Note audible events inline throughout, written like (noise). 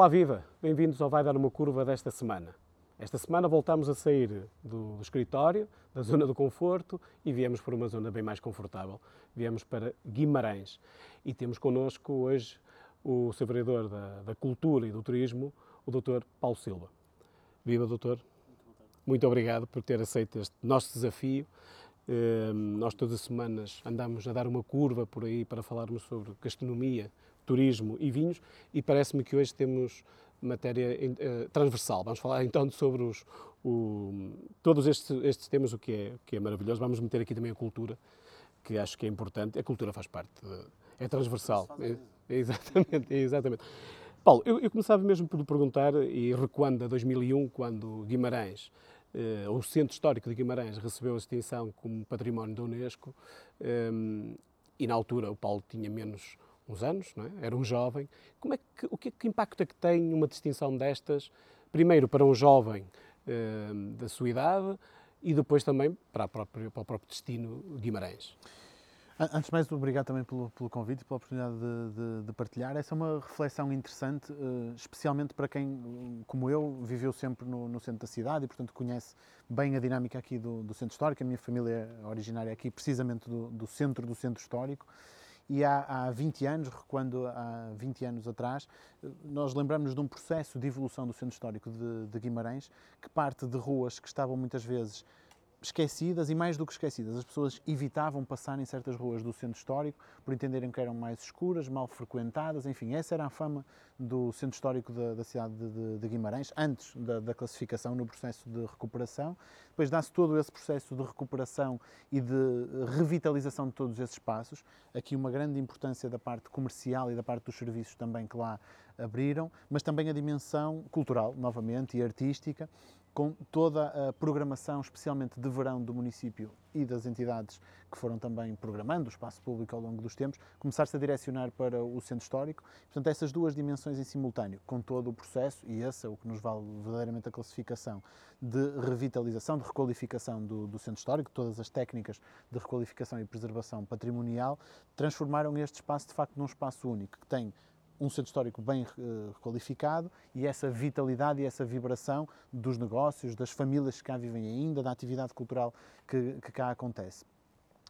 Olá, viva! Bem-vindos ao Vai Dar uma Curva desta semana. Esta semana voltamos a sair do, escritório, da zona do conforto e viemos para uma zona bem mais confortável. Viemos para Guimarães e temos connosco hoje o seu vereador da, da Cultura e do Turismo, o Dr. Paulo Silva. Viva, doutor! Muito obrigado por ter aceito este nosso desafio. Ehm, nós todas as semanas andamos a dar uma curva por aí para falarmos sobre gastronomia, turismo e vinhos e parece-me que hoje temos matéria uh, transversal. Vamos falar então sobre os, o, todos estes, estes, temas, o que, é, o que é maravilhoso. Vamos meter aqui também a cultura, que acho que é importante. A cultura faz parte, de, é transversal. É, é, exatamente, é exatamente. Paulo, eu, eu, começava mesmo por perguntar, e recuando a 2001, quando Guimarães, eh, o Centro Histórico de Guimarães recebeu a distinção como Património da Unesco, eh, e na altura o Paulo tinha menos uns anos, é? era um jovem. Como é que, o que, que, impacto é que tem uma distinção destas, primeiro para um jovem eh, da sua idade e depois também para, própria, para o próprio destino Guimarães? Antes de mais, obrigado também pelo, pelo convite e pela oportunidade de, de, de, partilhar. Essa é uma reflexão interessante, uh, especialmente para quem, como eu, viveu sempre no, no, centro da cidade e, portanto, conhece bem a dinâmica aqui do, do centro histórico. A minha família é originária aqui, precisamente do, do centro do centro histórico. E há, há 20 anos, recuando há 20 anos atrás, nós lembramos de um processo de evolução do centro histórico de, de Guimarães, que parte de ruas que estavam muitas vezes esquecidas e mais do que esquecidas. As pessoas evitavam passar em certas ruas do centro histórico por entenderem que eram mais escuras, mal frequentadas, enfim, essa era a fama do centro histórico da, da cidade de, de, Guimarães, antes da, da, classificação no processo de recuperação. Depois dá-se todo esse processo de recuperação e de revitalização de todos esses espaços. Aqui uma grande importância da parte comercial e da parte dos serviços também que lá abriram, mas também a dimensão cultural, novamente, e artística, com toda a programação, especialmente de verão do município e das entidades que foram também programando o espaço público ao longo dos tempos, começar-se a direcionar para o centro histórico. Portanto, essas duas dimensões em simultâneo, com todo o processo, e esse é o que nos vale verdadeiramente a classificação, de revitalização, de requalificação do, do centro histórico, todas as técnicas de requalificação e preservação patrimonial, transformaram este espaço, de facto, num espaço único, que tem um centro histórico bem uh, qualificado e essa vitalidade e essa vibração dos negócios, das famílias que cá vivem ainda, da atividade cultural que, que cá acontece.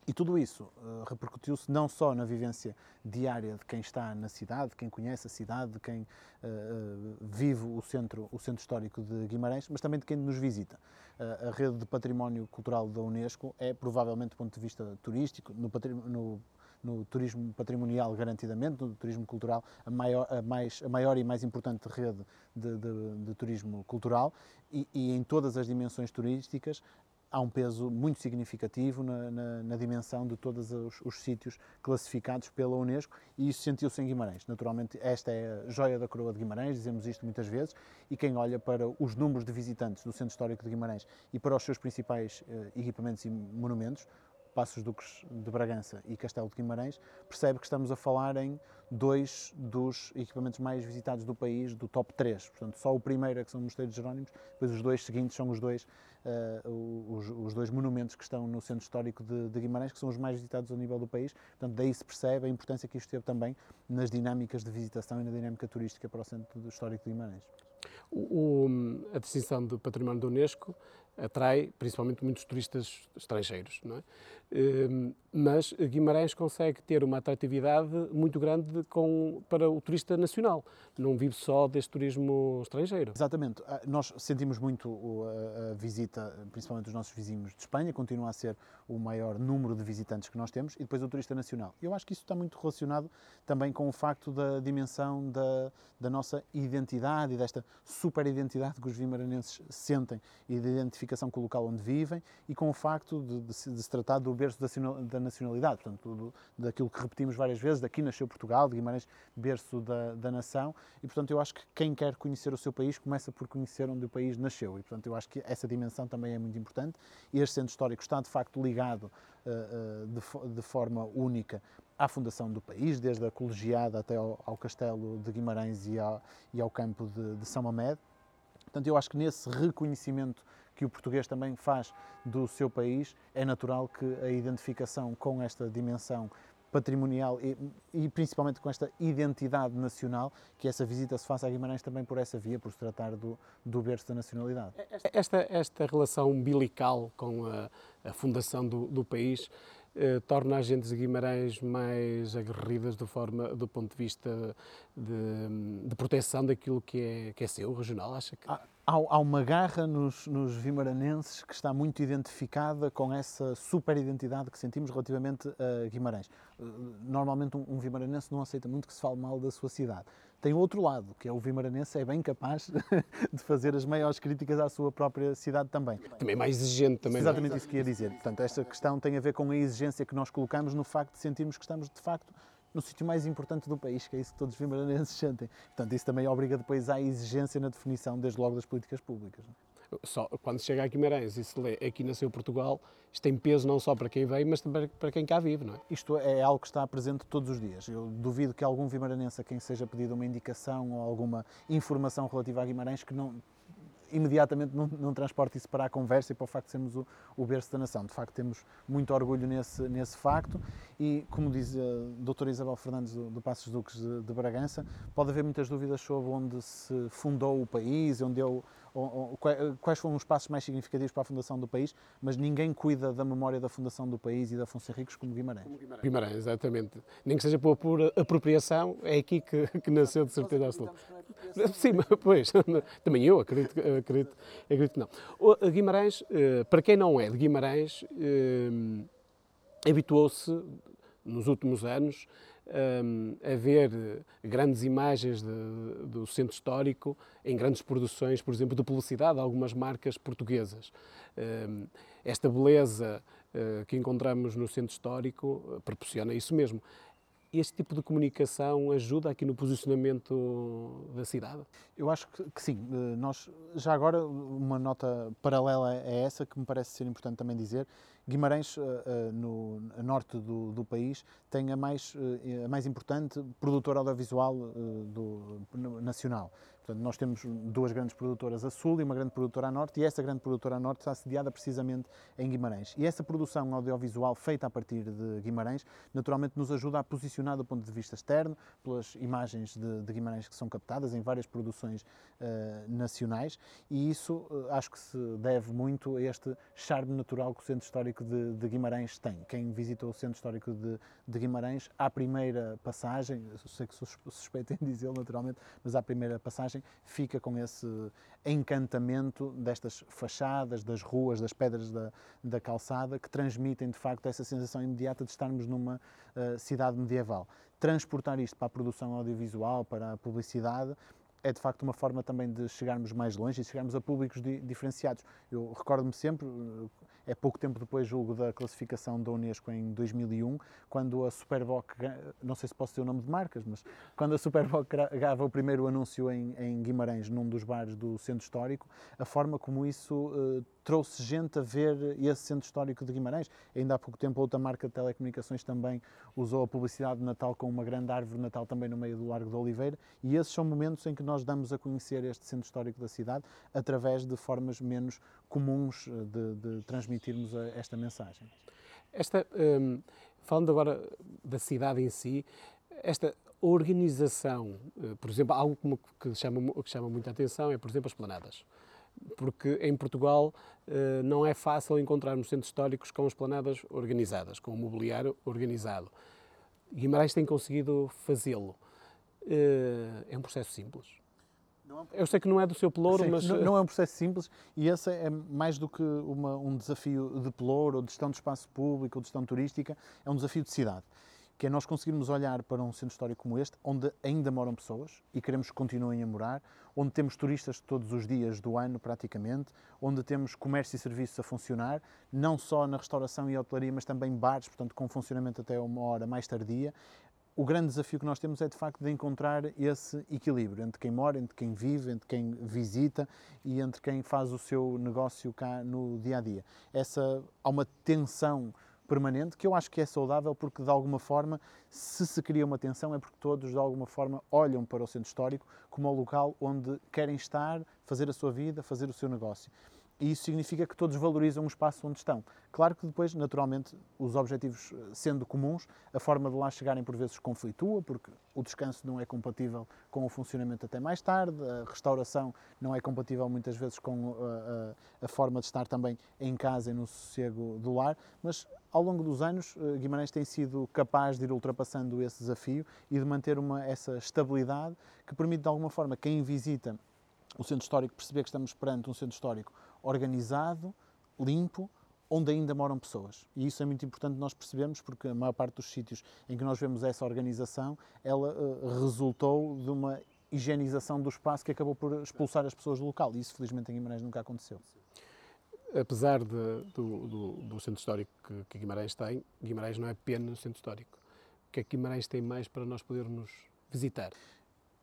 E tudo isso uh, repercutiu-se não só na vivência diária de quem está na cidade, de quem conhece a cidade, de quem uh, vive o centro, o centro histórico de Guimarães, mas também de quem nos visita. A rede de património cultural da Unesco é provavelmente, do ponto de vista turístico, no, no no turismo patrimonial garantidamente, no turismo cultural, a maior, a mais, a maior e mais importante rede de, de, de turismo cultural. E, e, em todas as dimensões turísticas há um peso muito significativo na, na, na dimensão de todos os, os, sítios classificados pela Unesco. E isso sentiu-se em Guimarães. Naturalmente, esta é a joia da coroa de Guimarães, dizemos isto muitas vezes, e quem olha para os números de visitantes do Centro Histórico de Guimarães e para os seus principais eh, equipamentos e monumentos, Passos Duques de Bragança e Castelo de Guimarães, percebe que estamos a falar em dois dos equipamentos mais visitados do país, do top 3. Portanto, só o primeiro é que são o Mosteiro de Jerónimos, depois os dois seguintes são os dois, uh, os, os, dois monumentos que estão no Centro Histórico de, de, Guimarães, que são os mais visitados a nível do país. Portanto, daí se percebe a importância que isto teve também nas dinâmicas de visitação e na dinâmica turística para o Centro Histórico de Guimarães. O, a distinção do património da Unesco atrai principalmente muitos turistas estrangeiros, não é? Ehm, mas Guimarães consegue ter uma atratividade muito grande com, para o turista nacional, não vive só deste turismo estrangeiro. Exatamente, ah, nós sentimos muito a visita, principalmente dos nossos vizinhos de Espanha, continua a ser o maior número de visitantes que nós temos, e depois o turista nacional. Eu acho que isso está muito relacionado também com o facto da dimensão da, da nossa identidade e desta super identidade que os vimaranenses sentem e da identificação com o local onde vivem e com o facto de, de, de se tratar do berço da, nacionalidade, portanto, daquilo que repetimos várias vezes, daqui nasceu Portugal, de Guimarães, berço da, da nação, e portanto eu acho que quem quer conhecer o seu país começa por conhecer onde o país nasceu, e portanto eu acho que essa dimensão também é muito importante, este centro histórico está de facto ligado uh, uh, de, de forma única à fundação do país, desde a colegiada até ao, ao castelo de Guimarães e ao, e ao campo de, de São Mamed. Portanto, eu acho que nesse reconhecimento que o português também faz do seu país, é natural que a identificação com esta dimensão patrimonial e, e, principalmente com esta identidade nacional, que essa visita se faça a Guimarães também por essa via, por se tratar do, do berço da nacionalidade. Esta, esta relação umbilical com a, a fundação do, do país eh, torna as gentes de Guimarães mais aguerridas do, forma, do ponto de vista de, de proteção daquilo que é, que é seu, regional, acha que... Há, há uma garra nos, nos vimaranenses que está muito identificada com essa super identidade que sentimos relativamente a Guimarães. Eh, normalmente um, um vimaranense não aceita muito que se fale mal da sua cidade. Tem o outro lado, que é o vimaranense é bem capaz (laughs) de fazer as maiores críticas à sua própria cidade também. Também mais exigente. Também é? Exatamente isso que ia dizer. Portanto, esta questão tem a ver com a exigência que nós colocamos no facto de sentirmos que estamos, de facto, no sítio mais importante do país, que é isso que todos os vimaranenses sentem. Portanto, isso também obriga depois à exigência na definição, desde logo, das políticas públicas. Só, quando chega a Guimarães e se lê aqui nasceu Portugal, isto tem peso não só para quem vem, mas também para quem cá vive, não é? Isto é algo que está presente todos os dias. Eu duvido que algum vimaranense a quem seja pedido uma indicação ou alguma informação relativa a Guimarães que não imediatamente não, não transporte isso para a conversa e para o facto de sermos o, o berço da nação. De facto, temos muito orgulho nesse, nesse facto e, como diz a doutora Isabel Fernandes do, do Passos Duques de, de, Bragança, pode haver muitas dúvidas sobre onde se fundou o país, onde eu, quais foram os passos mais significativos para a fundação do país, mas ninguém cuida da memória da fundação do país e da Afonso Henriques como Guimarães. Guimarães. Guimarães, exatamente. Nem que seja por, por apropriação, é aqui que, que nasceu de certeza absoluta. Sim, pois, (laughs) também eu acredito, acredito, acredito que não. O Guimarães, eh, para quem não é de Guimarães, eh, habituou-se nos últimos anos um, a ver grandes imagens de, do centro histórico em grandes produções, por exemplo, de publicidade de algumas marcas portuguesas. Um, esta beleza uh, que encontramos no centro histórico uh, proporciona isso mesmo. Este tipo de comunicação ajuda aqui no posicionamento da cidade? Eu acho que, que sim. Eh, nós, já agora, uma nota paralela a essa que me parece ser importante também dizer, Guimarães, uh, uh, no norte do, do, país, tem a mais, a mais importante produtora audiovisual do, nacional. Portanto, nós temos duas grandes produtoras a sul e uma grande produtora a norte, e essa grande produtora a norte está sediada precisamente em Guimarães. E essa produção audiovisual feita a partir de Guimarães, naturalmente nos ajuda a posicionar do ponto de vista externo, pelas imagens de, de Guimarães que são captadas em várias produções uh, nacionais, e isso uh, acho que se deve muito a este charme natural que o Centro Histórico de, de Guimarães tem. Quem visitou o Centro Histórico de, de Guimarães, à primeira passagem, sei que sou suspeito em (laughs) dizê-lo naturalmente, mas à primeira passagem fica com esse encantamento destas fachadas, das ruas, das pedras da, da calçada, que transmitem de facto essa sensação imediata de estarmos numa uh, cidade medieval. Transportar isto para a produção audiovisual, para a publicidade, é de facto uma forma também de chegarmos mais longe e chegarmos a públicos di diferenciados. Eu recordo-me sempre, é pouco tempo depois, julgo, da classificação da Unesco em 2001, quando a Superboc, não sei se posso ter o nome de marcas, mas quando a Superboc gravava o primeiro anúncio em, em, Guimarães, num dos bares do Centro Histórico, a forma como isso uh, trouxe gente a ver esse Centro Histórico de Guimarães. Ainda há pouco tempo, outra marca de telecomunicações também usou a publicidade de Natal com uma grande árvore de Natal também no meio do Largo da Oliveira, e esses são momentos em que nós damos a conhecer este Centro Histórico da cidade através de formas menos comuns eh, de, de transmitirmos esta mensagem. Esta, um, falando agora da cidade em si, esta organização, eh, por exemplo, algo que chama, que chama muita atenção é, por exemplo, as planadas. Porque em Portugal eh, não é fácil encontrarmos centros históricos com as planadas organizadas, com o mobiliário organizado. Guimarães tem conseguido fazê-lo. É um processo simples eu sei que não é do seu pelouro, mas. Não, não, é um processo simples e esse é mais do que uma, um desafio de pelouro, ou de gestão de espaço público, ou de gestão turística, é um desafio de cidade. Que é nós conseguirmos olhar para um centro histórico como este, onde ainda moram pessoas e queremos que continuem a morar, onde temos turistas todos os dias do ano, praticamente, onde temos comércio e serviços a funcionar, não só na restauração e hotelaria, mas também bares, portanto, com funcionamento até uma hora mais tardia, o grande desafio que nós temos é de facto de encontrar esse equilíbrio entre quem mora, entre quem vive, entre quem visita e entre quem faz o seu negócio cá no dia a dia. Essa há uma tensão permanente que eu acho que é saudável porque de alguma forma se se cria uma tensão é porque todos de alguma forma olham para o centro histórico como o local onde querem estar, fazer a sua vida, fazer o seu negócio. E isso significa que todos valorizam o espaço onde estão. Claro que depois, naturalmente, os objetivos eh, sendo comuns, a forma de lá chegarem por vezes conflitua, porque o descanso não é compatível com o funcionamento até mais tarde, a restauração não é compatível muitas vezes com a, eh, a, a forma de estar também em casa e no sossego do lar, mas ao longo dos anos, eh, Guimarães tem sido capaz de ir ultrapassando esse desafio e de manter uma, essa estabilidade que permite, de alguma forma, quem visita o centro histórico perceber que estamos perante um centro histórico organizado, limpo, onde ainda moram pessoas. E isso é muito importante nós percebemos, porque a maior parte dos sítios em que nós vemos essa organização, ela uh, resultou de uma higienização do espaço que acabou por expulsar as pessoas do local. E isso, felizmente, em Guimarães nunca aconteceu. Apesar de, do, do, do, centro histórico que, que, Guimarães tem, Guimarães não é apenas centro histórico. O que é que Guimarães tem mais para nós podermos visitar?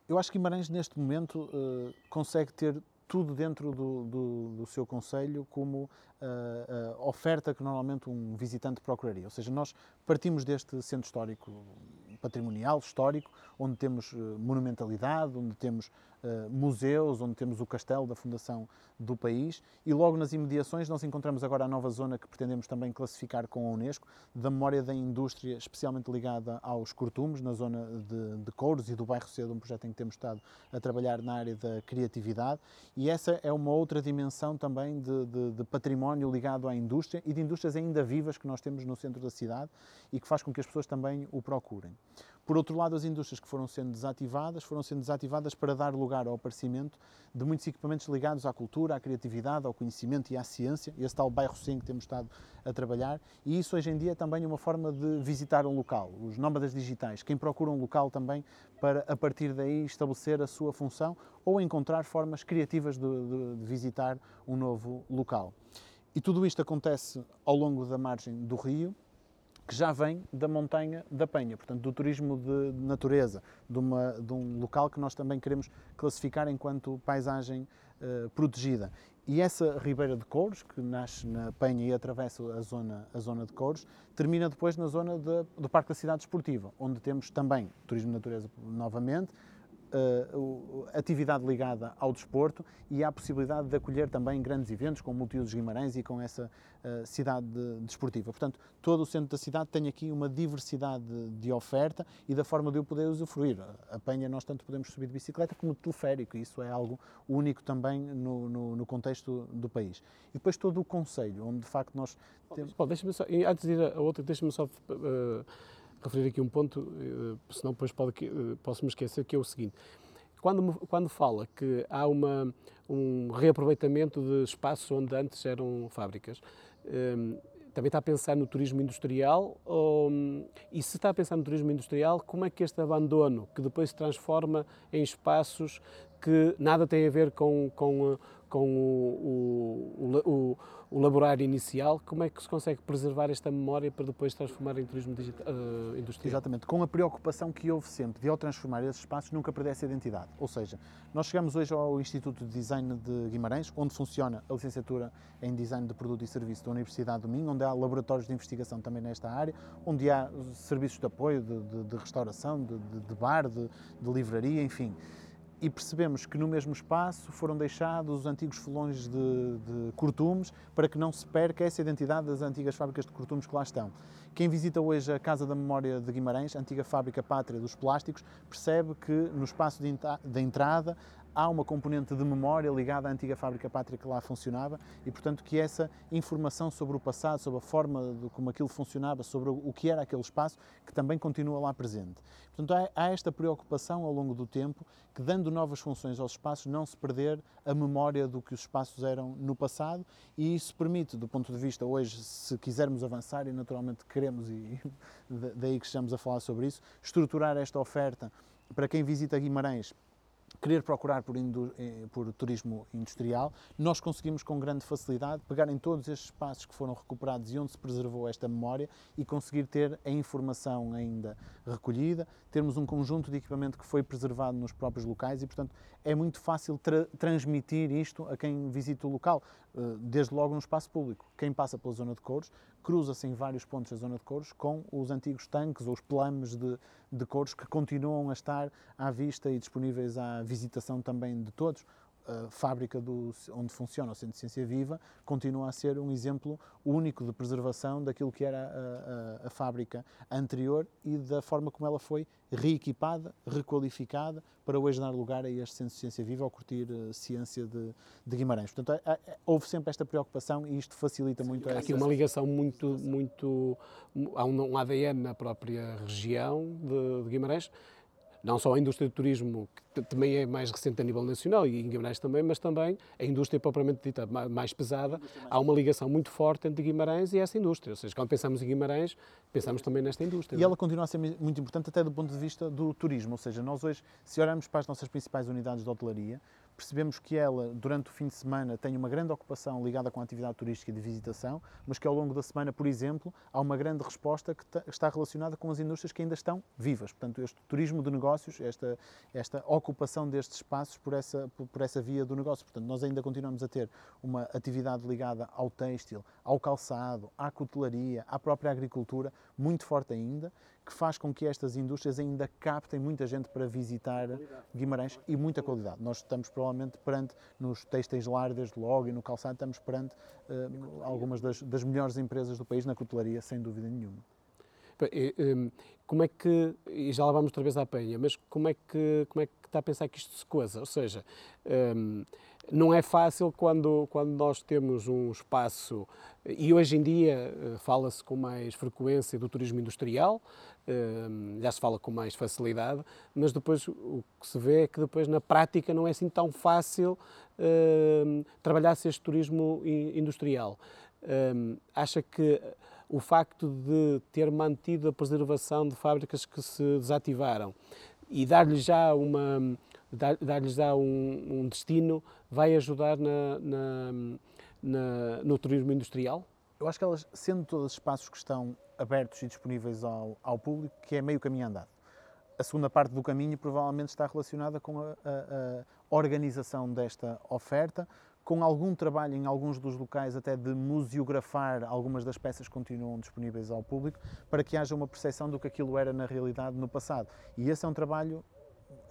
Eu acho que Guimarães, neste momento, uh, consegue ter tudo dentro do, do, do seu conselho como uh, uh, oferta que normalmente um visitante procuraria. Ou seja, nós partimos deste centro histórico patrimonial, histórico, onde temos uh, monumentalidade, onde temos uh, museus, onde temos o castelo da fundação do país e logo nas imediações nós encontramos agora a nova zona que pretendemos também classificar com a Unesco, da memória da indústria especialmente ligada aos cortumes, na zona de, de Couros e do bairro Cedo, um projeto em que temos estado a trabalhar na área da criatividade e essa é uma outra dimensão também de, de, de património ligado à indústria e de indústrias ainda vivas que nós temos no centro da cidade e que faz com que as pessoas também o procurem. Por outro lado, as indústrias que foram sendo desativadas, foram sendo desativadas para dar lugar ao aparecimento de muitos equipamentos ligados à cultura, à criatividade, ao conhecimento e à ciência, esse tal bairro sim que temos estado a trabalhar, e isso hoje em dia é também uma forma de visitar um local, os nómadas digitais, quem procura um local também para, a partir daí, estabelecer a sua função ou encontrar formas criativas de, de, de visitar um novo local. E tudo isto acontece ao longo da margem do rio, que já vem da montanha da Penha, portanto, do turismo de natureza, de, uma, de um local que nós também queremos classificar enquanto paisagem uh, protegida. E essa Ribeira de Couros, que nasce na Penha e atravessa a zona, a zona de Couros, termina depois na zona de, do Parque da Cidade Esportiva, onde temos também turismo de natureza novamente, uh, atividade ligada ao desporto e a possibilidade de acolher também grandes eventos com o Multiusos Guimarães e com essa uh, cidade de, desportiva. Portanto, todo o centro da cidade tem aqui uma diversidade de, de oferta e da forma de eu poder usufruir. A Penha nós tanto podemos subir de bicicleta como de teleférico, e isso é algo único também no, no, no contexto do país. E depois todo o Conselho, onde de facto nós temos... deixa-me só, antes de ir a outra, deixa-me só... Uh referir aqui um ponto, eh, senão depois pode, eh, posso me esquecer, que é o seguinte. Quando, quando fala que há uma, um reaproveitamento de espaços onde antes eram fábricas, ehm, também está a pensar no turismo industrial? Ou, e se está a pensar no turismo industrial, como é que este abandono, que depois se transforma em espaços que nada tem a ver com, com, com o, o, o, o laborário inicial, como é que se consegue preservar esta memória para depois transformar em turismo digital, uh, industrial? Exatamente, com a preocupação que houve sempre de, ao transformar esses espaços, nunca perder essa identidade. Ou seja, nós chegamos hoje ao Instituto de Design de Guimarães, onde funciona a licenciatura em Design de Produto e Serviço da Universidade do Minho, onde há laboratórios de investigação também nesta área, onde há serviços de apoio, de, de, de restauração, de, de bar, de livraria, enfim e percebemos que no mesmo espaço foram deixados os antigos folões de, de cortumes para que não se perca essa identidade das antigas fábricas de cortumes que lá estão. Quem visita hoje a Casa da Memória de Guimarães, antiga fábrica pátria dos plásticos, percebe que no espaço de, de entrada há uma componente de memória ligada à antiga fábrica pátria que lá funcionava e, portanto, que essa informação sobre o passado, sobre a forma de como aquilo funcionava, sobre o que era aquele espaço, que também continua lá presente. Portanto, há, há esta preocupação ao longo do tempo que, dando novas funções aos espaços, não se perder a memória do que os espaços eram no passado e isso permite, do ponto de vista hoje, se quisermos avançar, e naturalmente queremos, e (laughs) daí que estamos a falar sobre isso, estruturar esta oferta para quem visita Guimarães querer procurar por, eh, por, turismo industrial, nós conseguimos com grande facilidade pegar em todos estes espaços que foram recuperados e onde se preservou esta memória e conseguir ter a informação ainda recolhida, termos um conjunto de equipamento que foi preservado nos próprios locais e, portanto, é muito fácil tra transmitir isto a quem visita o local, eh, desde logo no espaço público. Quem passa pela zona de Couros cruza-se em vários pontos da zona de Couros com os antigos tanques ou os plames de, de Couros que continuam a estar à vista e disponíveis à visitação também de todos. A fábrica do, onde funciona o Centro de Ciência Viva continua a ser um exemplo único de preservação daquilo que era a, a, a fábrica anterior e da forma como ela foi reequipada, requalificada, para hoje dar lugar a este Centro de Ciência Viva ao curtir uh, ciência de, de Guimarães. Portanto, houve sempre esta preocupação e isto facilita muito Há essa... aqui uma ligação muito, muito... Há um, um ADN na própria região de, de Guimarães, não só a indústria do turismo, que também é mais recente a nível nacional e em Guimarães também, mas também a indústria propriamente dita mais pesada. Há uma ligação muito forte entre Guimarães e essa indústria. Ou seja, quando pensamos em Guimarães, pensamos também nesta indústria. E ela continua a ser muito importante até do ponto de vista do turismo. Ou seja, nós hoje, se olharmos para as nossas principais unidades de hotelaria, percebemos que ela, durante o fim de semana, tem uma grande ocupação ligada com a atividade turística de visitação, mas que ao longo da semana, por exemplo, há uma grande resposta que está relacionada com as indústrias que ainda estão vivas. Portanto, este turismo de negócios, esta, esta ocupação destes espaços por essa, por essa via do negócio. Portanto, nós ainda continuamos a ter uma atividade ligada ao têxtil, ao calçado, à cutelaria, à própria agricultura, muito forte ainda, que faz com que estas indústrias ainda captem muita gente para visitar Guimarães e muita qualidade. Nós estamos provavelmente perante, nos têxteis lar desde logo e no calçado, estamos perante uh, algumas das, das melhores empresas do país na cutelaria, sem dúvida nenhuma. Hum, como é que, e já lá vamos outra vez à penha, mas como é que, como é que está a pensar que isto se coisa? Ou seja, um, não é fácil quando, quando nós temos um espaço, e hoje em dia eh, fala-se com mais frequência do turismo industrial, hum, já se fala com mais facilidade, mas depois o que se vê é que depois na prática não é assim tão fácil hum, trabalhar-se este turismo industrial. Acha que o facto de ter mantido a preservação de fábricas que se desativaram e dar-lhes já uma dar-lhes já um, um, destino vai ajudar na, na, na, no turismo industrial? Eu acho que elas, sendo todos espaços que estão abertos e disponíveis ao, ao público, que é meio caminho andado. A segunda parte do caminho provavelmente está relacionada com a, a, a organização desta oferta, com algum trabalho em alguns dos locais até de museografar algumas das peças que continuam disponíveis ao público, para que haja uma percepção do que aquilo era na realidade no passado. E esse é um trabalho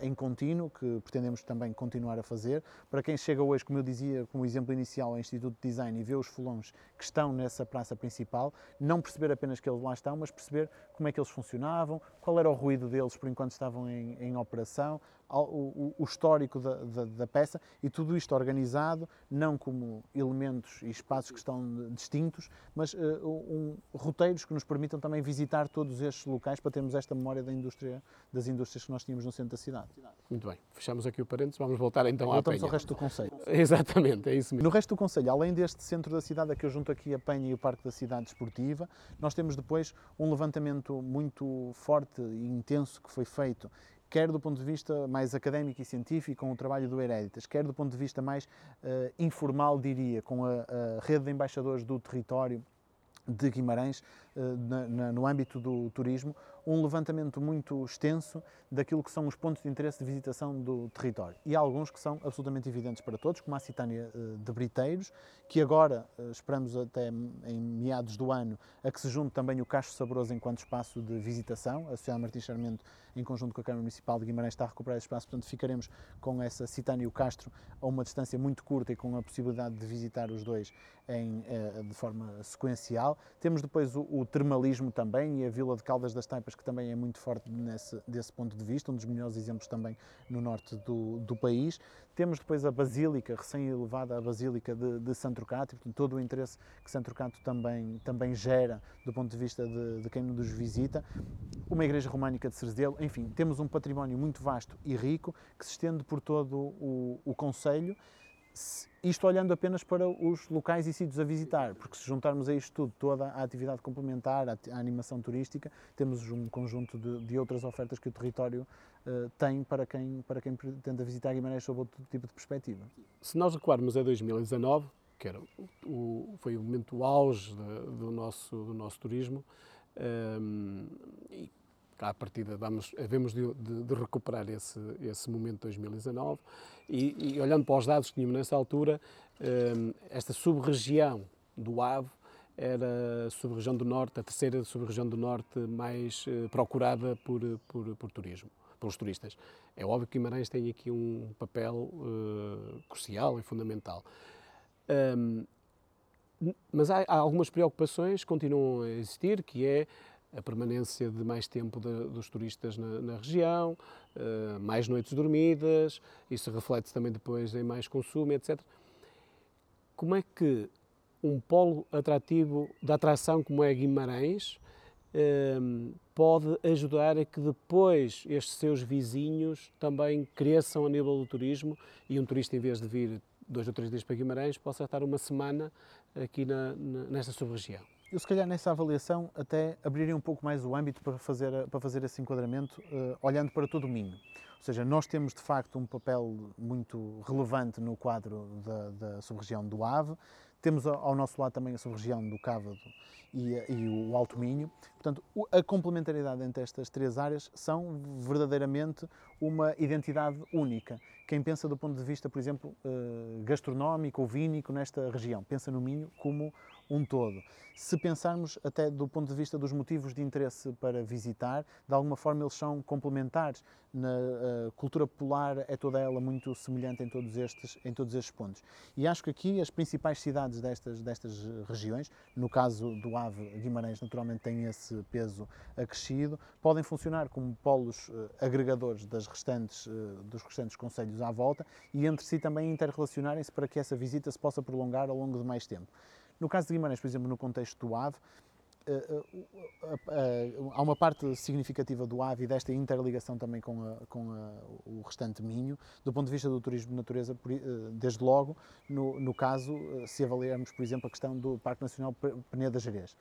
em contínuo, que pretendemos também continuar a fazer. Para quem chega hoje, como eu dizia, como exemplo inicial ao Instituto de Design e vê os fulões que estão nessa praça principal, não perceber apenas que eles lá estão, mas perceber como é que eles funcionavam, qual era o ruído deles por enquanto estavam em, em operação, o, o, histórico da, da, da, peça e tudo isto organizado, não como elementos e espaços que estão distintos, mas uh, um, roteiros que nos permitam também visitar todos estes locais para termos esta memória da indústria, das indústrias que nós tínhamos no centro da cidade. Muito bem, fechamos aqui o parênteses, vamos voltar então Voltamos à Penha. ao resto do Conselho. (laughs) Exatamente, é isso mesmo. No resto do Conselho, além deste centro da cidade, a que eu junto aqui a Penha e o Parque da Cidade Desportiva, nós temos depois um levantamento muito forte e intenso que foi feito quer do ponto de vista mais académico e científico, com o trabalho do Hereditas, quer do ponto de vista mais uh, informal, diria, com a, a, rede de embaixadores do território de Guimarães, no âmbito do turismo, um levantamento muito extenso daquilo que são os pontos de interesse de visitação do território. E há alguns que são absolutamente evidentes para todos, como a Citânia eh, de Briteiros, que agora eh, esperamos até em meados do ano a que se junte também o Cacho Saboroso enquanto espaço de visitação. A Sociedade Martins Charmento, em conjunto com a Câmara Municipal de Guimarães, está a recuperar esse espaço, portanto ficaremos com essa Citânia e o Castro a uma distância muito curta e com a possibilidade de visitar os dois em, eh, de forma sequencial. Temos depois o termalismo também e a Vila de Caldas das Taipas que também é muito forte nesse, desse ponto de vista, um dos melhores exemplos também no norte do, do país. Temos depois a Basílica, recém-elevada a Basílica de, de Trocato, portanto, todo o interesse que Santo Trocato também, também gera do ponto de vista de, de quem nos visita. Uma igreja românica de Cerzelo, enfim, temos um património muito vasto e rico que se estende por todo o, o Conselho isto olhando apenas para os locais e sítios a visitar, porque se juntarmos a isto tudo, toda a atividade complementar, a, a animação turística, temos um conjunto de, de outras ofertas que o território uh, tem para quem, para quem pretenda visitar Guimarães sob outro tipo de perspectiva. Se nós recuarmos a 2019, que era o, foi o momento auge do, nosso, do nosso turismo, um, ehm, e à partida vamos, havemos de, de, de, recuperar esse, esse momento de 2019 e, e, olhando para os dados que tínhamos nessa altura, um, esta sub-região do Ave era a sub-região do Norte, a terceira sub-região do Norte mais uh, procurada por, por, por turismo, pelos turistas. É óbvio que Guimarães tem aqui um papel uh, crucial e fundamental. Um, mas há, há, algumas preocupações que continuam a existir, que é a permanência de mais tempo de, dos turistas na, na região, uh, mais noites dormidas, isso reflete-se também depois em mais consumo, etc. Como é que um polo atrativo de atração como é Guimarães uh, pode ajudar a que depois estes seus vizinhos também cresçam a nível do turismo e um turista, em vez de vir dois ou três dias para Guimarães, possa estar uma semana aqui na, na, nesta sub-região? Eu, se calhar, nessa avaliação, até abriria um pouco mais o âmbito para fazer, para fazer esse enquadramento, uh, olhando para todo o Minho. Ou seja, nós temos, de facto, um papel muito relevante no quadro da, da sub-região do Ave, temos ao nosso lado também a sub-região do Cávado e, e, o Alto Minho. Portanto, a complementaridade entre estas três áreas são verdadeiramente uma identidade única. Quem pensa do ponto de vista, por exemplo, eh, gastronómico ou vínico nesta região, pensa no Minho como um todo. Se pensarmos até do ponto de vista dos motivos de interesse para visitar, de alguma forma eles são complementares. Na uh, cultura popular é toda ela muito semelhante em todos estes em todos estes pontos. E acho que aqui as principais cidades destas destas regiões, no caso do Ave Guimarães, naturalmente tem esse peso acrescido, podem funcionar como polos uh, agregadores das restantes dos restantes conselhos à volta e entre si também interrelacionarem-se para que essa visita se possa prolongar ao longo de mais tempo. No caso de Guimarães, por exemplo, no contexto do AVE, eh, eh, eh, há uma parte significativa do AVE e desta interligação também com, a, com a, o restante Minho, do ponto de vista do turismo de natureza, desde logo, no, no caso, se avaliarmos, por exemplo, a questão do Parque Nacional Peneda Gerês.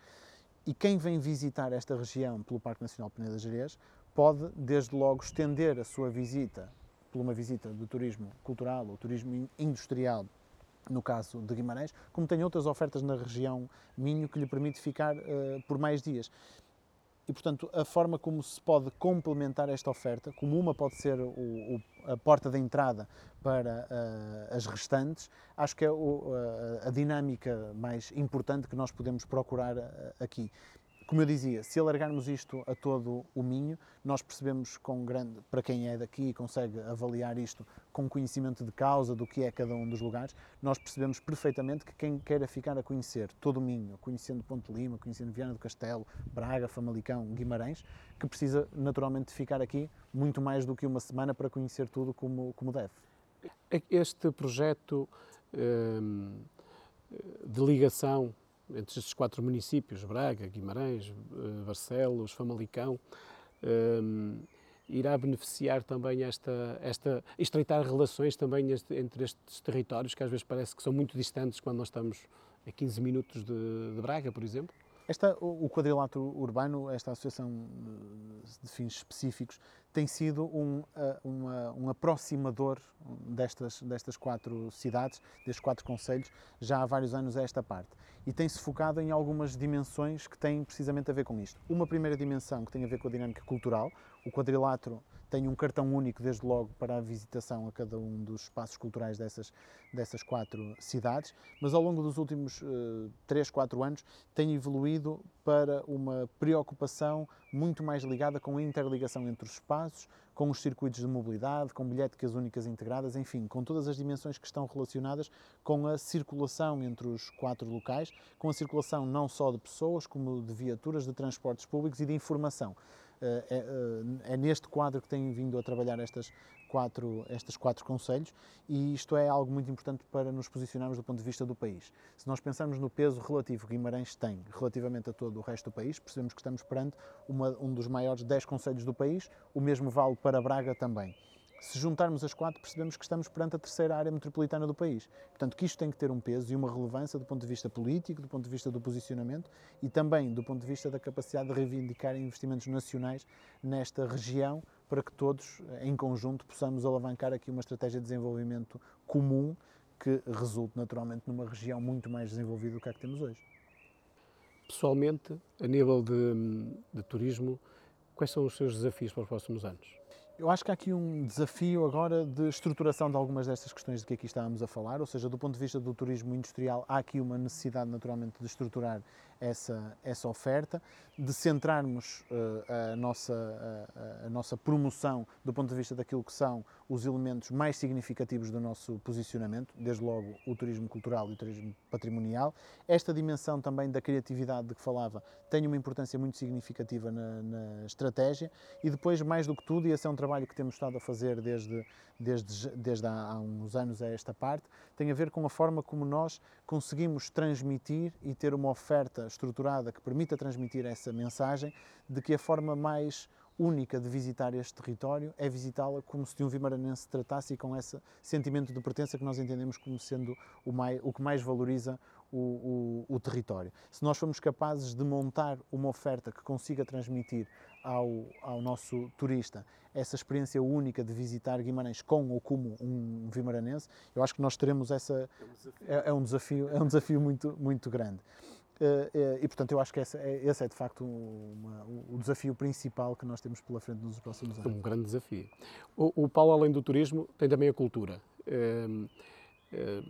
E quem vem visitar esta região pelo Parque Nacional Peneda Gerês pode, desde logo, estender a sua visita por uma visita de turismo cultural ou turismo industrial no caso de Guimarães, como tem outras ofertas na região Minho que lhe permite ficar uh, por mais dias. E, portanto, a forma como se pode complementar esta oferta, como uma pode ser o, o, a porta de entrada para uh, as restantes, acho que é o, a, a dinâmica mais importante que nós podemos procurar aqui. Como eu dizia, se alargarmos isto a todo o Minho, nós percebemos com grande, para quem é daqui e consegue avaliar isto com conhecimento de causa do que é cada um dos lugares, nós percebemos perfeitamente que quem queira ficar a conhecer todo o Minho, conhecendo Ponte Lima, conhecendo Viana do Castelo, Braga, Famalicão, Guimarães, que precisa naturalmente ficar aqui muito mais do que uma semana para conhecer tudo como, como deve. Este projeto hum, de ligação entre estes quatro municípios, Braga, Guimarães, eh, Barcelos, Famalicão, um, irá beneficiar também esta, esta estreitar relações também entre estes territórios que às vezes parece que são muito distantes quando nós estamos a 15 minutos de, de Braga, por exemplo? Esta, o quadrilátero urbano, esta associação de fins específicos, tem sido um, uma, um aproximador destas, destas quatro cidades, destes quatro conselhos, já há vários anos a esta parte. E tem-se focado em algumas dimensões que têm precisamente a ver com isto. Uma primeira dimensão que tem a ver com a dinâmica cultural. O quadrilátero tem um cartão único, desde logo, para a visitação a cada um dos espaços culturais dessas, dessas quatro cidades, mas ao longo dos últimos uh, 3, 4 anos tem evoluído para uma preocupação muito mais ligada com a interligação entre os espaços, com os circuitos de mobilidade, com bilhéticas únicas integradas, enfim, com todas as dimensões que estão relacionadas com a circulação entre os quatro locais, com a circulação não só de pessoas, como de viaturas, de transportes públicos e de informação. É, é, neste quadro que têm vindo a trabalhar estas quatro, estes quatro conselhos e isto é algo muito importante para nos posicionarmos do ponto de vista do país. Se nós pensarmos no peso relativo que Guimarães tem relativamente a todo o resto do país, percebemos que estamos perante uma, um dos maiores 10 conselhos do país, o mesmo vale para Braga também. Se juntarmos as quatro, percebemos que estamos perante a terceira área metropolitana do país. Portanto, que isto tem que ter um peso e uma relevância do ponto de vista político, do ponto de vista do posicionamento e também do ponto de vista da capacidade de reivindicar investimentos nacionais nesta região para que todos, em conjunto, possamos alavancar aqui uma estratégia de desenvolvimento comum que resulte naturalmente numa região muito mais desenvolvida do que a que temos hoje. Pessoalmente, a nível de, de turismo, quais são os seus desafios para os próximos anos? Eu acho que há aqui um desafio agora de estruturação de algumas destas questões de que aqui estávamos a falar, ou seja, do ponto de vista do turismo industrial, há aqui uma necessidade naturalmente de estruturar essa, essa oferta, de centrarmos uh, a, nossa, a, a, nossa promoção do ponto de vista daquilo que são os elementos mais significativos do nosso posicionamento, desde logo o turismo cultural e o turismo patrimonial. Esta dimensão também da criatividade de que falava tem uma importância muito significativa na, na estratégia e depois, mais do que tudo, e esse é um trabalho que temos estado a fazer desde, desde, desde há, há uns anos a esta parte, tem a ver com a forma como nós conseguimos transmitir e ter uma oferta estruturada que permita transmitir essa mensagem de que a forma mais única de visitar este território é visitá-la como se de um vimaranense se tratasse e com esse sentimento de pertença que nós entendemos como sendo o, mais, o que mais valoriza o, o, o, território. Se nós formos capazes de montar uma oferta que consiga transmitir ao, ao nosso turista essa experiência única de visitar Guimarães com ou como um vimaranense, eu acho que nós teremos essa... É um desafio, é, é um desafio muito, muito grande. Eh, eh, e, portanto, eu acho que esse é, esse é de facto uma, o desafio principal que nós temos pela frente nos próximos anos. Um grande desafio. O, o Paulo, além do turismo, tem também a cultura. Eh,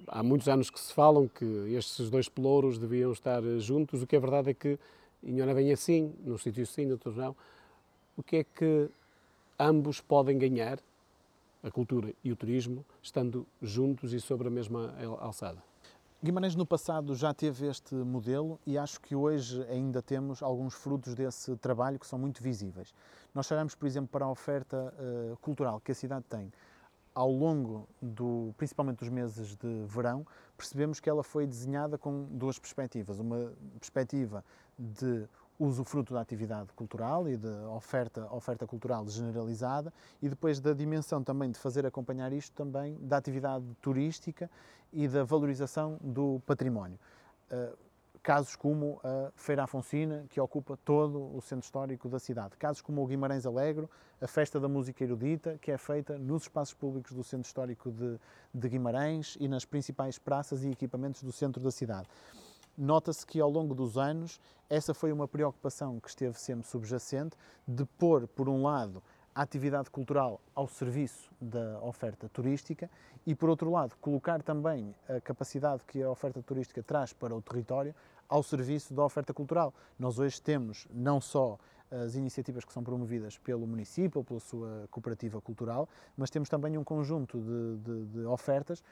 há muitos anos que se falam que estes dois pelouros deviam estar juntos. O que é verdade é que não é bem assim, num sítio sim, noutros não. O que é que ambos podem ganhar, a cultura e o turismo, estando juntos e sobre a mesma alçada? Guimarães no passado já teve este modelo e acho que hoje ainda temos alguns frutos desse trabalho que são muito visíveis. Nós olhamos, por exemplo, para a oferta uh, cultural que a cidade tem. Ao longo, do, principalmente dos meses de verão, percebemos que ela foi desenhada com duas perspectivas. Uma perspectiva de usufruto da atividade cultural e da oferta, oferta cultural generalizada e depois da dimensão também de fazer acompanhar isto também da atividade turística e da valorização do património. Uh, casos como a Feira Afonsina, que ocupa todo o centro histórico da cidade. Casos como o Guimarães Alegro, a Festa da Música Erudita, que é feita nos espaços públicos do centro histórico de, de Guimarães e nas principais praças e equipamentos do centro da cidade nota-se que ao longo dos anos essa foi uma preocupação que esteve sempre subjacente de pôr, por um lado, a atividade cultural ao serviço da oferta turística e, por outro lado, colocar também a capacidade que a oferta turística traz para o território ao serviço da oferta cultural. Nós hoje temos não só as iniciativas que são promovidas pelo município ou pela sua cooperativa cultural, mas temos também um conjunto de, de, de ofertas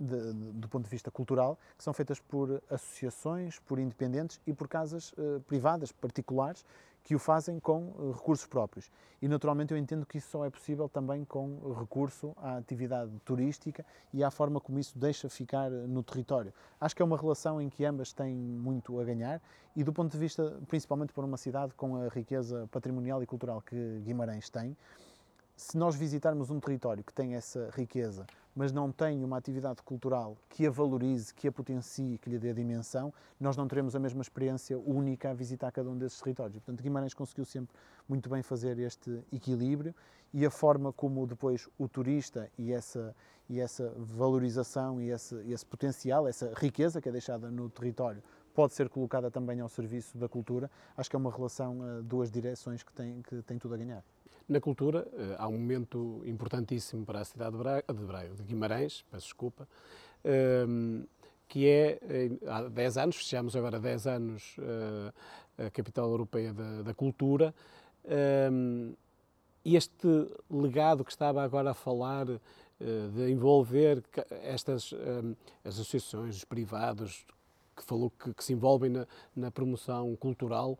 de, do ponto de vista cultural, que são feitas por associações, por independentes e por casas uh, privadas, particulares, que o fazem com uh, recursos próprios. E naturalmente eu entendo que isso só é possível também com recurso à atividade turística e à forma como isso deixa ficar no território. Acho que é uma relação em que ambas têm muito a ganhar e do ponto de vista, principalmente para uma cidade com a riqueza patrimonial e cultural que Guimarães tem, se nós visitarmos um território que tem essa riqueza, mas não tem uma atividade cultural que a valorize, que a potencie, que lhe dê a dimensão, nós não teremos a mesma experiência única a visitar cada um desses territórios. Portanto, Guimarães conseguiu sempre muito bem fazer este equilíbrio e a forma como depois o turista e essa, e essa valorização e esse, esse potencial, essa riqueza que é deixada no território, pode ser colocada também ao serviço da cultura, acho que é uma relação a duas direções que tem, que tem tudo a ganhar. Na cultura, eh, há um momento importantíssimo para a cidade de Braga, de, Braga, de Guimarães, peço desculpa, ehm, que é, eh, há 10 anos, fechamos agora 10 anos eh, a capital europeia da, da cultura, ehm, e este legado que estava agora a falar de envolver estas ehm, as associações, os privados, que falou que, que se envolvem na, na promoção cultural,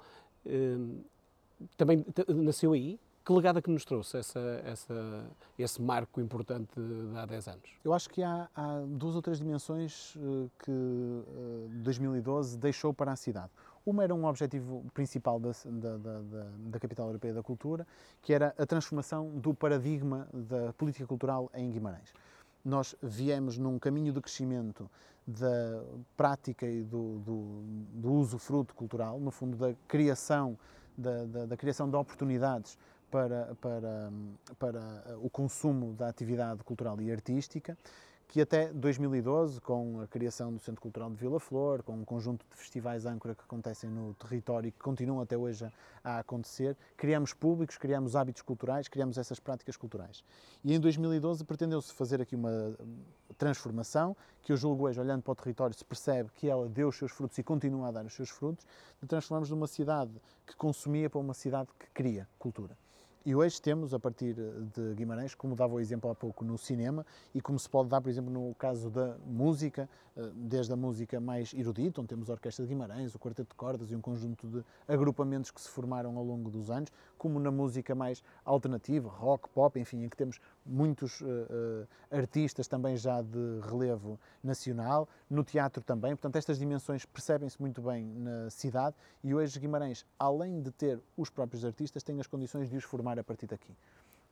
também nasceu aí? Que legado é que nos trouxe essa, essa, esse marco importante de, há 10 anos? Eu acho que há, há duas ou três dimensões uh, que uh, eh, 2012 deixou para a cidade. Uma era um objetivo principal da, da, da, da, Capital Europeia da Cultura, que era a transformação do paradigma da política cultural em Guimarães. Nós viemos num caminho de crescimento da prática e do, do, do uso fruto cultural, no fundo da criação, da, da, da criação de oportunidades para, para, para o consumo da atividade cultural e artística, que até 2012, com a criação do Centro Cultural de Vila Flor, com um conjunto de festivais âncora que acontecem no território e que continuam até hoje a acontecer, criamos públicos, criamos hábitos culturais, criamos essas práticas culturais. E em 2012 pretendeu-se fazer aqui uma transformação, que eu julgo hoje, olhando para o território, se percebe que ela deu os seus frutos e continua a dar os seus frutos, de transformarmos de uma cidade que consumia para uma cidade que cria cultura. E hoje temos, a partir de Guimarães, como dava o exemplo há pouco no cinema, e como se pode dar, por exemplo, no caso da música, desde a música mais erudita, onde temos a Orquestra de Guimarães, o Quarteto de Cordas e um conjunto de agrupamentos que se formaram ao longo dos anos, como na música mais alternativa, rock, pop, enfim, em que temos muitos uh, uh, artistas também já de relevo nacional, no teatro também, portanto estas dimensões percebem-se muito bem na cidade e hoje Guimarães, além de ter os próprios artistas, tem as condições de os formar a partir daqui.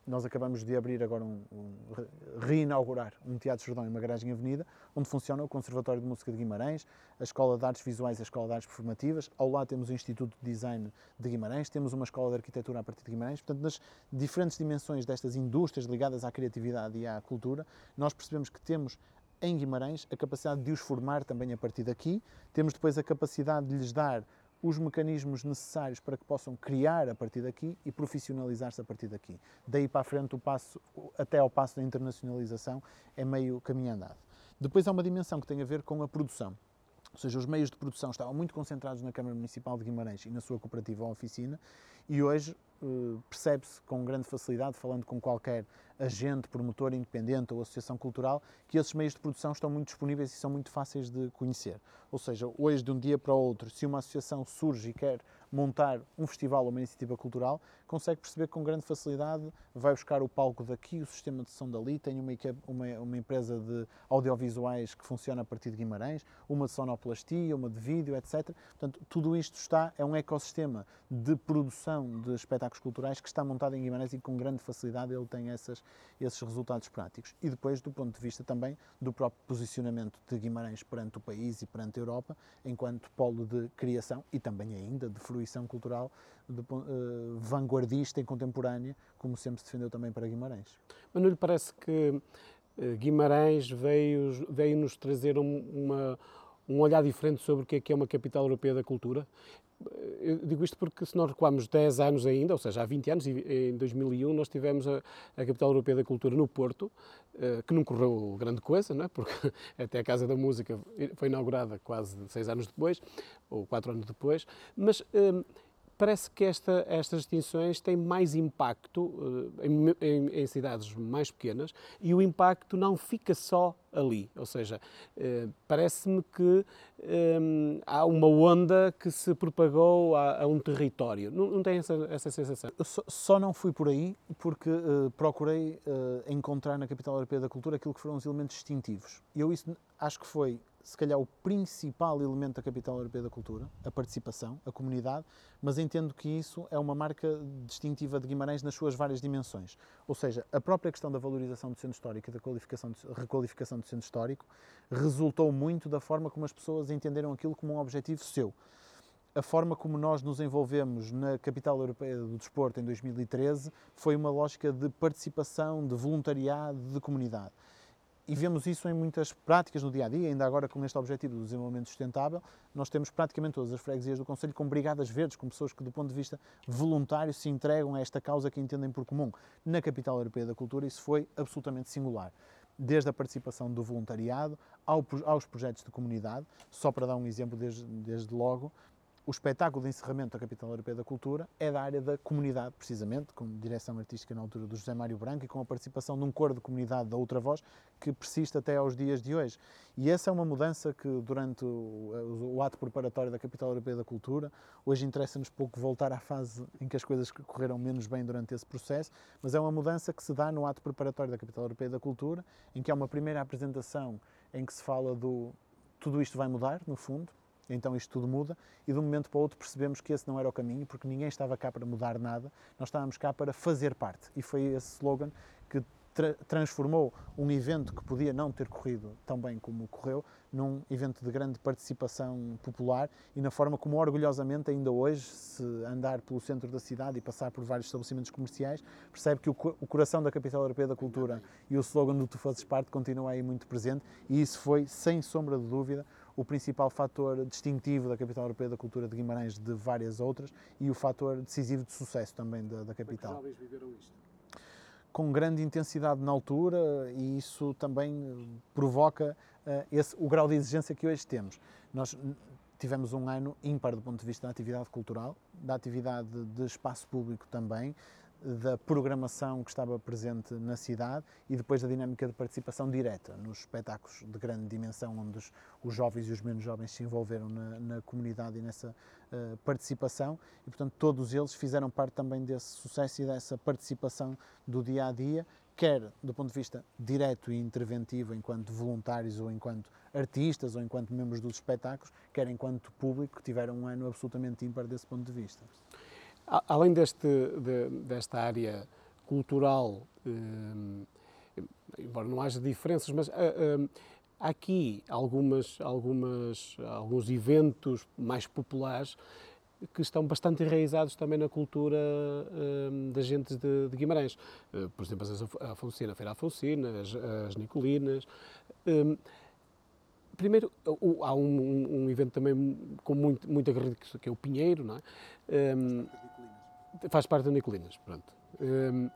Nós acabamos de abrir agora, um, um, reinaugurar um Teatro Jordão em uma garagem avenida, onde funciona o Conservatório de Música de Guimarães, a Escola de Artes Visuais e a Escola de Artes Performativas. Ao lado temos o Instituto de Design de Guimarães, temos uma Escola de Arquitetura a partir de Guimarães. Portanto, nas diferentes dimensões destas indústrias ligadas à criatividade e à cultura, nós percebemos que temos em Guimarães a capacidade de os formar também a partir daqui. Temos depois a capacidade de lhes dar os mecanismos necessários para que possam criar a partir daqui e profissionalizar-se a partir daqui. Daí para a frente, o passo, até ao passo da internacionalização, é meio caminho andado. Depois há uma dimensão que tem a ver com a produção. Ou seja, os meios de produção estavam muito concentrados na Câmara Municipal de Guimarães e na sua cooperativa ou oficina, e hoje uh, percebe-se com grande facilidade, falando com qualquer agente, promotor independente ou associação cultural, que esses meios de produção estão muito disponíveis e são muito fáceis de conhecer. Ou seja, hoje, de um dia para o outro, se uma associação surge e quer montar um festival ou uma iniciativa cultural, consegue perceber com grande facilidade vai buscar o palco daqui, o sistema de som dali, tem uma, uma, uma empresa de audiovisuais que funciona a partir de Guimarães, uma de sonoplastia, uma de vídeo, etc. Portanto, tudo isto está, é um ecossistema de produção de espetáculos culturais que está montado em Guimarães e com grande facilidade ele tem essas, esses resultados práticos. E depois, do ponto de vista também do próprio posicionamento de Guimarães perante o país e perante a Europa, enquanto polo de criação e também ainda de fruição cultural de, uh, vanguardista e contemporânea, como sempre se defendeu também para Guimarães. Mas não lhe parece que eh, Guimarães veio, veio nos trazer um, uma, um olhar diferente sobre o que é, que é uma capital europeia da cultura? Eu digo isto porque se nós recuarmos 10 anos ainda, ou seja, há 20 anos, em 2001 nós tivemos a, a Capital Europeia da Cultura no Porto, eh, que não correu grande coisa, não é? porque (laughs) até a Casa da Música foi inaugurada quase seis anos depois, ou quatro anos depois, mas parece que esta, estas distinções têm mais impacto uh, em, em, em, cidades mais pequenas e o impacto não fica só ali. Ou seja, uh, parece-me que um, eh, há uma onda que se propagou a, a um território. Não, não tem essa, essa sensação? Só, só, não fui por aí porque uh, procurei encontrar na Capital Europeia da Cultura aquilo que foram os elementos distintivos. E eu isso acho que foi se calhar, o principal elemento da capital europeia da cultura, a participação, a comunidade, mas entendo que isso é uma marca distintiva de Guimarães nas suas várias dimensões. Ou seja, a própria questão da valorização do centro histórico e da qualificação de, requalificação do centro histórico resultou muito da forma como as pessoas entenderam aquilo como um objetivo seu. A forma como nós nos envolvemos na capital europeia do desporto em 2013 foi uma lógica de participação, de voluntariado, de comunidade e vemos isso em muitas práticas no dia a dia, ainda agora com este objetivo do desenvolvimento sustentável, nós temos praticamente todas as freguesias do Conselho com brigadas verdes, com pessoas que, do ponto de vista voluntário, se entregam a esta causa que entendem por comum. Na capital europeia da cultura, isso foi absolutamente singular. Desde a participação do voluntariado aos projetos de comunidade, só para dar um exemplo desde, desde logo, o espetáculo de encerramento da Capital Europeia da Cultura é da área da comunidade, precisamente, com direção artística na altura do José Mário Branco e com a participação de um coro de comunidade da Outra Voz que persiste até aos dias de hoje. E essa é uma mudança que, durante o, o ato preparatório da Capital Europeia da Cultura, hoje interessa-nos pouco voltar à fase em que as coisas correram menos bem durante esse processo, mas é uma mudança que se dá no ato preparatório da Capital Europeia da Cultura, em que há uma primeira apresentação em que se fala do tudo isto vai mudar, no fundo, então isto tudo muda e de um momento para o outro percebemos que esse não era o caminho, porque ninguém estava cá para mudar nada, nós estávamos cá para fazer parte. E foi esse slogan que tra transformou um evento que podia não ter corrido tão bem como correu num evento de grande participação popular e na forma como orgulhosamente ainda hoje se andar pelo centro da cidade e passar por vários estabelecimentos comerciais percebe que o, o coração da capital europeia da cultura e o slogan do Tu fazes parte continua aí muito presente e isso foi sem sombra de dúvida o principal fator distintivo da capital europeia da cultura de Guimarães de várias outras e o fator decisivo de sucesso também da, da capital. Como é que viveram isto? com grande intensidade na altura e isso também provoca uh, esse, o grau de exigência que hoje temos. Nós tivemos um ano ímpar do ponto de vista da atividade cultural, da atividade de espaço público também, da programação que estava presente na cidade e depois da dinâmica de participação direta nos espetáculos de grande dimensão, onde os, os jovens e os menos jovens se envolveram na, na comunidade e nessa uh, participação. E, portanto, todos eles fizeram parte também desse sucesso e dessa participação do dia a dia, quer do ponto de vista direto e interventivo, enquanto voluntários ou enquanto artistas ou enquanto membros dos espetáculos, quer enquanto público, que tiveram um ano absolutamente ímpar desse ponto de vista. Além deste, de, desta área cultural, eh, embora não haja diferenças, mas eh, eh, há aqui algumas, algumas, alguns eventos mais populares que estão bastante enraizados também na cultura uh, das gentes de, de Guimarães. Uh, por exemplo, a Afonsina, a Feira Afonsina, as, as Nicolinas. Uh, primeiro, há um, um, evento também com muito, muito agarrido, que é o Pinheiro, não é? Faz parte da Nicolinas, pronto. Um,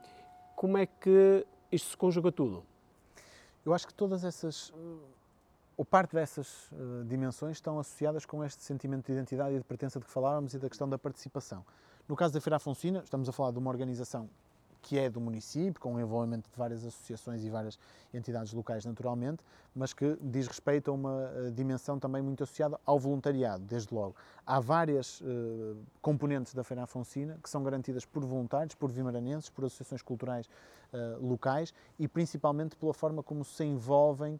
como é que isto se conjuga tudo? Eu acho que todas essas, ou parte dessas uh, dimensões estão associadas com este sentimento de identidade e de pertença de que falávamos e da questão da participação. No caso da Feira Afonsina, estamos a falar de uma organização que é do município, com o envolvimento de várias associações e várias entidades locais, naturalmente, mas que diz respeito a uma uh, dimensão também muito associada ao voluntariado, desde logo. Há várias uh, componentes da Feira Afonsina que são garantidas por voluntários, por vimaranenses, por associações culturais uh, locais e principalmente pela forma como se envolvem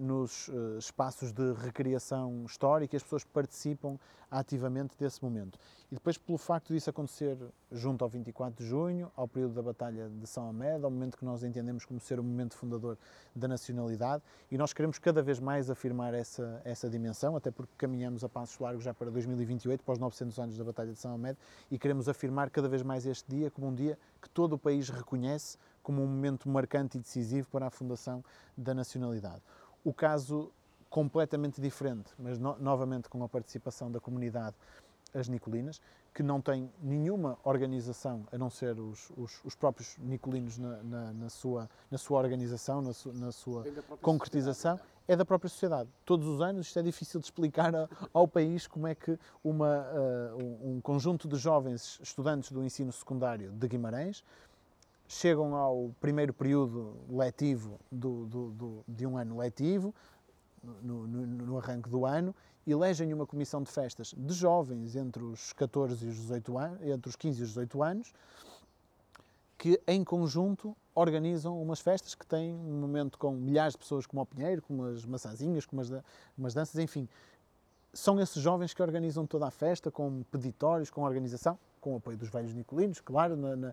nos espaços de recriação histórica as pessoas participam ativamente desse momento. E depois, pelo facto disso acontecer junto ao 24 de junho, ao período da Batalha de São Amédio, ao momento que nós entendemos como ser o momento fundador da nacionalidade, e nós queremos cada vez mais afirmar essa, essa dimensão, até porque caminhamos a passos largos já para 2028, para os 900 anos da Batalha de São Amédio, e queremos afirmar cada vez mais este dia como um dia que todo o país reconhece como um momento marcante e decisivo para a fundação da nacionalidade. O caso completamente diferente, mas no, novamente com a participação da comunidade as Nicolinas, que não tem nenhuma organização a não ser os, os, os próprios Nicolinos na, na, na, sua, na sua organização, na, su, na sua concretização, é da própria sociedade. Todos os anos, isto é difícil de explicar ao país como é que uma, uh, um conjunto de jovens estudantes do ensino secundário de Guimarães chegam ao primeiro período letivo do, do, do, de um ano letivo, no, no, no, arranque do ano, elegem uma comissão de festas de jovens entre os 14 e os 18 anos, entre os 15 e os 18 anos, que em conjunto organizam umas festas que têm um momento com milhares de pessoas como o Pinheiro, como as maçãzinhas, como as, as danças, enfim. São esses jovens que organizam toda a festa, com peditórios, com organização com o apoio dos velhos nicolinos, claro, na, na,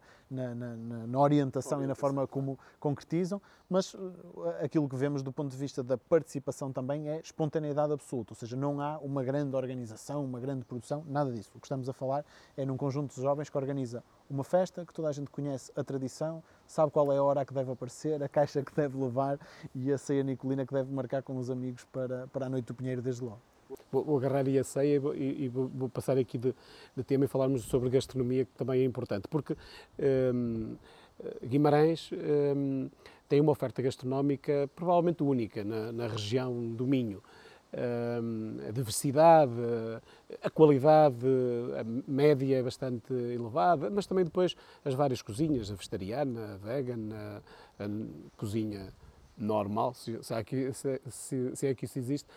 na, na orientação, e na forma como concretizam, mas uh, aquilo que vemos do ponto de vista da participação também é espontaneidade absoluta, ou seja, não há uma grande organização, uma grande produção, nada disso. O que estamos a falar é num conjunto de jovens que organiza uma festa, que toda a gente conhece a tradição, sabe qual é a hora que deve aparecer, a caixa que deve levar e a ceia nicolina que deve marcar com os amigos para, para a Noite do Pinheiro desde logo. Vou, vou agarrar aí a ceia e, e vou, passar aqui de, de, tema e falarmos sobre gastronomia, que também é importante, porque um, Guimarães um, tem uma oferta gastronómica provavelmente única na, na região do Minho. Um, a diversidade, a qualidade, a média é bastante elevada, mas também depois as várias cozinhas, a vegetariana, a vegan, a, a cozinha normal, se, se, aqui, se, se é que isso existe,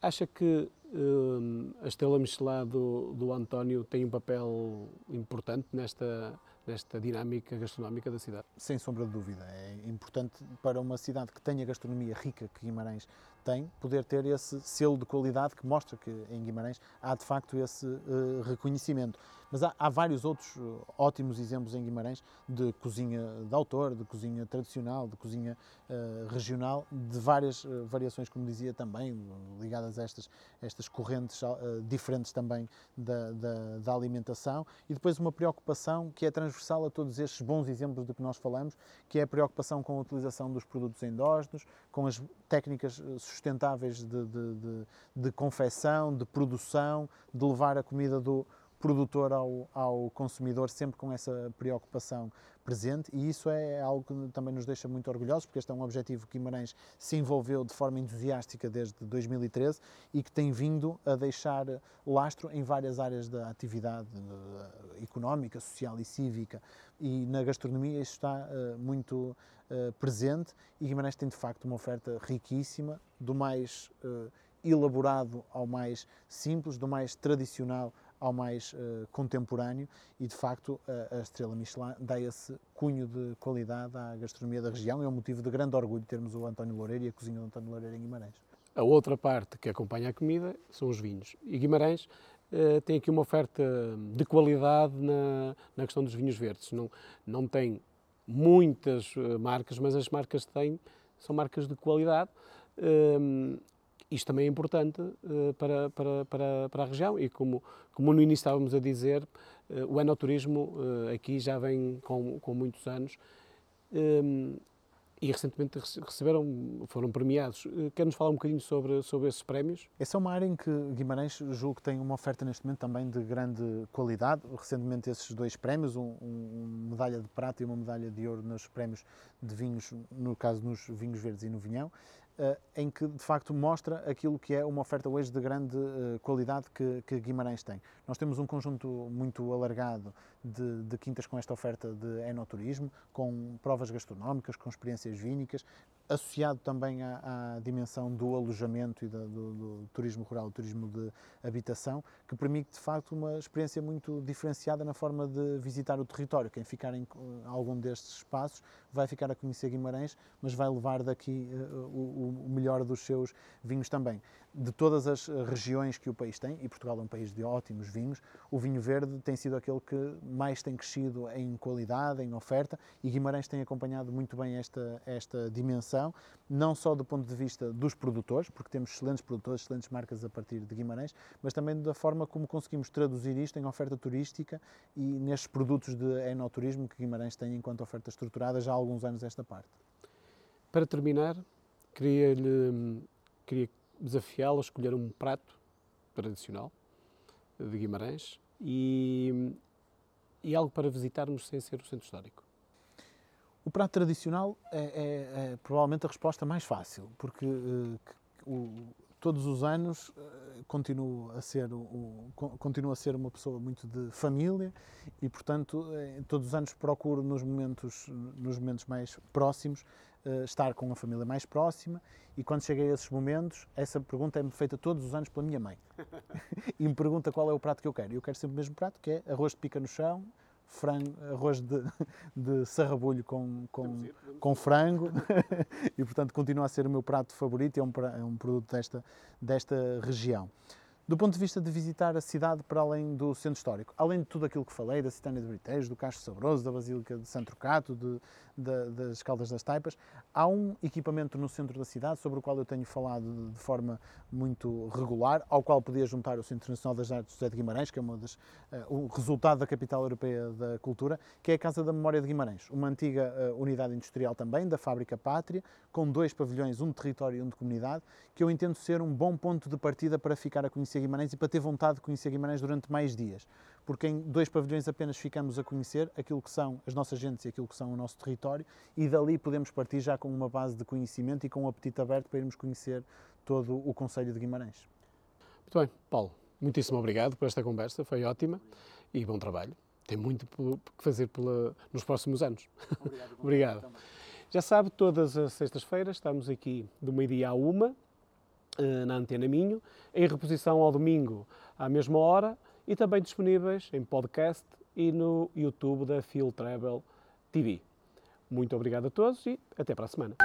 Acha que hum, a estrela Michelin do, do António tem um papel importante nesta, nesta dinâmica gastronómica da cidade? Sem sombra de dúvida. É importante para uma cidade que tenha gastronomia rica, que Guimarães tem poder ter esse selo de qualidade que mostra que em Guimarães há de facto esse uh, reconhecimento. Mas há, há, vários outros uh, ótimos exemplos em Guimarães de cozinha de autor, de cozinha tradicional, de cozinha uh, regional, de várias variações, como dizia também, ligadas a estas, estas correntes diferentes também da, da, da alimentação. E depois uma preocupação que é transversal a todos estes bons exemplos de que nós falamos, que é a preocupação com a utilização dos produtos endógenos, com as técnicas sustentáveis de, de, de, de confecção, de produção, de levar a comida do produtor ao, ao consumidor, sempre com essa preocupação presente e isso é algo que também nos deixa muito orgulhosos, porque este é um objetivo que Guimarães se envolveu de forma entusiástica desde 2013 e que tem vindo a deixar lastro em várias áreas da atividade eh, económica, social e cívica. E na gastronomia isso está uh, muito uh, presente e Guimarães tem de facto uma oferta riquíssima, do mais uh, elaborado ao mais simples, do mais tradicional ao mais uh, contemporâneo e, de facto, a, a, Estrela Michelin dá esse cunho de qualidade à gastronomia da região. É um motivo de grande orgulho termos o António Loureiro e a cozinha do António Loureiro em Guimarães. A outra parte que acompanha a comida são os vinhos. E Guimarães uh, tem aqui uma oferta de qualidade na, na questão dos vinhos verdes. Não, não tem muitas uh, marcas, mas as marcas que tem são marcas de qualidade. Uh, isto também é importante uh, para, para, para, para, a região e como, como no início estávamos a dizer, uh, o enoturismo uh, aqui já vem com, com muitos anos um, e recentemente receberam, foram premiados. Quer-nos falar um bocadinho sobre, sobre esses prémios? Essa é uma área em que Guimarães julgo que tem uma oferta neste momento também de grande qualidade. Recentemente esses dois prémios, um, um medalha de prata e uma medalha de ouro nos prémios de vinhos, no caso nos vinhos verdes e no vinhão, em que de facto mostra aquilo que é uma oferta hoje de grande eh, qualidade que, que Guimarães tem. Nós temos um conjunto muito alargado de, de quintas com esta oferta de enoturismo, com provas gastronómicas, com experiências vínicas, associado também à, à dimensão do alojamento e do, do, turismo rural, turismo de habitação, que permite de facto uma experiência muito diferenciada na forma de visitar o território. Quem ficar em algum destes espaços vai ficar a conhecer Guimarães, mas vai levar daqui uh, o, o melhor dos seus vinhos também de todas as regiões que o país tem, e Portugal é um país de ótimos vinhos, o vinho verde tem sido aquele que mais tem crescido em qualidade, em oferta, e Guimarães tem acompanhado muito bem esta, esta dimensão, não só do ponto de vista dos produtores, porque temos excelentes produtores, excelentes marcas a partir de Guimarães, mas também da forma como conseguimos traduzir isto em oferta turística e nestes produtos de enoturismo que Guimarães tem enquanto oferta estruturada já há alguns anos esta parte. Para terminar, queria-lhe queria desafiá-lo a escolher um prato tradicional de Guimarães e, e algo para visitarmos sem ser o centro histórico. O prato tradicional é, é, é provavelmente a resposta mais fácil, porque uh, o, todos os anos uh, continuo a ser o, continuo a ser uma pessoa muito de família e portanto uh, todos os anos procuro nos momentos nos momentos mais próximos uh, estar com a família mais próxima e quando cheguei a esses momentos essa pergunta é-me feita todos os anos pela minha mãe. (laughs) E me pergunta qual é o prato que eu quero. E eu quero sempre o mesmo prato que é arroz de pica no chão frango, arroz de, (laughs) de sarrabulho com, com, com frango. (laughs) E, portanto, continua a ser o meu prato favorito, é um, é um produto desta, desta região. Do ponto de vista de visitar a cidade para além do centro histórico, além de tudo aquilo que falei, da Citânia de Britejo, do Castro Sabroso, da Basílica de Santo Trocato, de, de, das Caldas das Taipas, há um equipamento no centro da cidade sobre o qual eu tenho falado de, forma muito regular, ao qual podia juntar o Centro Internacional das Artes José de Guimarães, que é uma das, uh, resultado da capital europeia da cultura, que é a Casa da Memória de Guimarães, uma antiga uh, unidade industrial também, da Fábrica Pátria, com dois pavilhões, um de território e um de comunidade, que eu entendo ser um bom ponto de partida para ficar a conhecer Guimarães e para ter vontade de conhecer Guimarães durante mais dias porque em dois pavilhões apenas ficamos a conhecer aquilo que são as nossas gentes e aquilo que são o nosso território e dali podemos partir já com uma base de conhecimento e com um apetite aberto para irmos conhecer todo o Conselho de Guimarães. Muito bem, Paulo, muitíssimo obrigado por esta conversa, foi ótima e bom trabalho. Tem muito que fazer pela, nos próximos anos. Obrigado. (laughs) obrigado. Já sabe, todas as sextas-feiras estamos aqui do meio-dia à uma, na Antena Minho, em reposição ao domingo à mesma hora e também disponíveis em podcast e no YouTube da Phil Travel TV. Muito obrigado a todos e até para a semana.